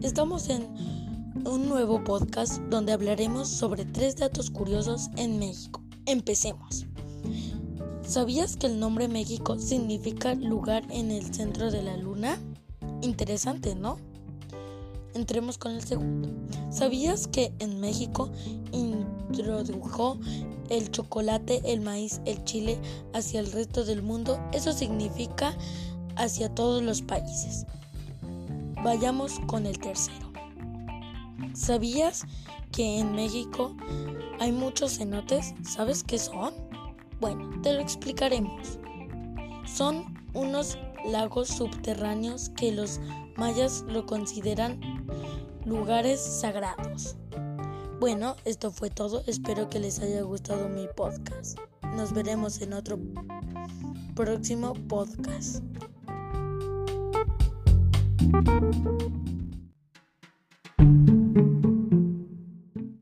Estamos en un nuevo podcast donde hablaremos sobre tres datos curiosos en México. Empecemos. ¿Sabías que el nombre México significa lugar en el centro de la luna? Interesante, ¿no? Entremos con el segundo. ¿Sabías que en México introdujo el chocolate, el maíz, el chile hacia el resto del mundo? Eso significa hacia todos los países. Vayamos con el tercero. ¿Sabías que en México hay muchos cenotes? ¿Sabes qué son? Bueno, te lo explicaremos. Son unos lagos subterráneos que los mayas lo consideran lugares sagrados. Bueno, esto fue todo. Espero que les haya gustado mi podcast. Nos veremos en otro próximo podcast. Thank you.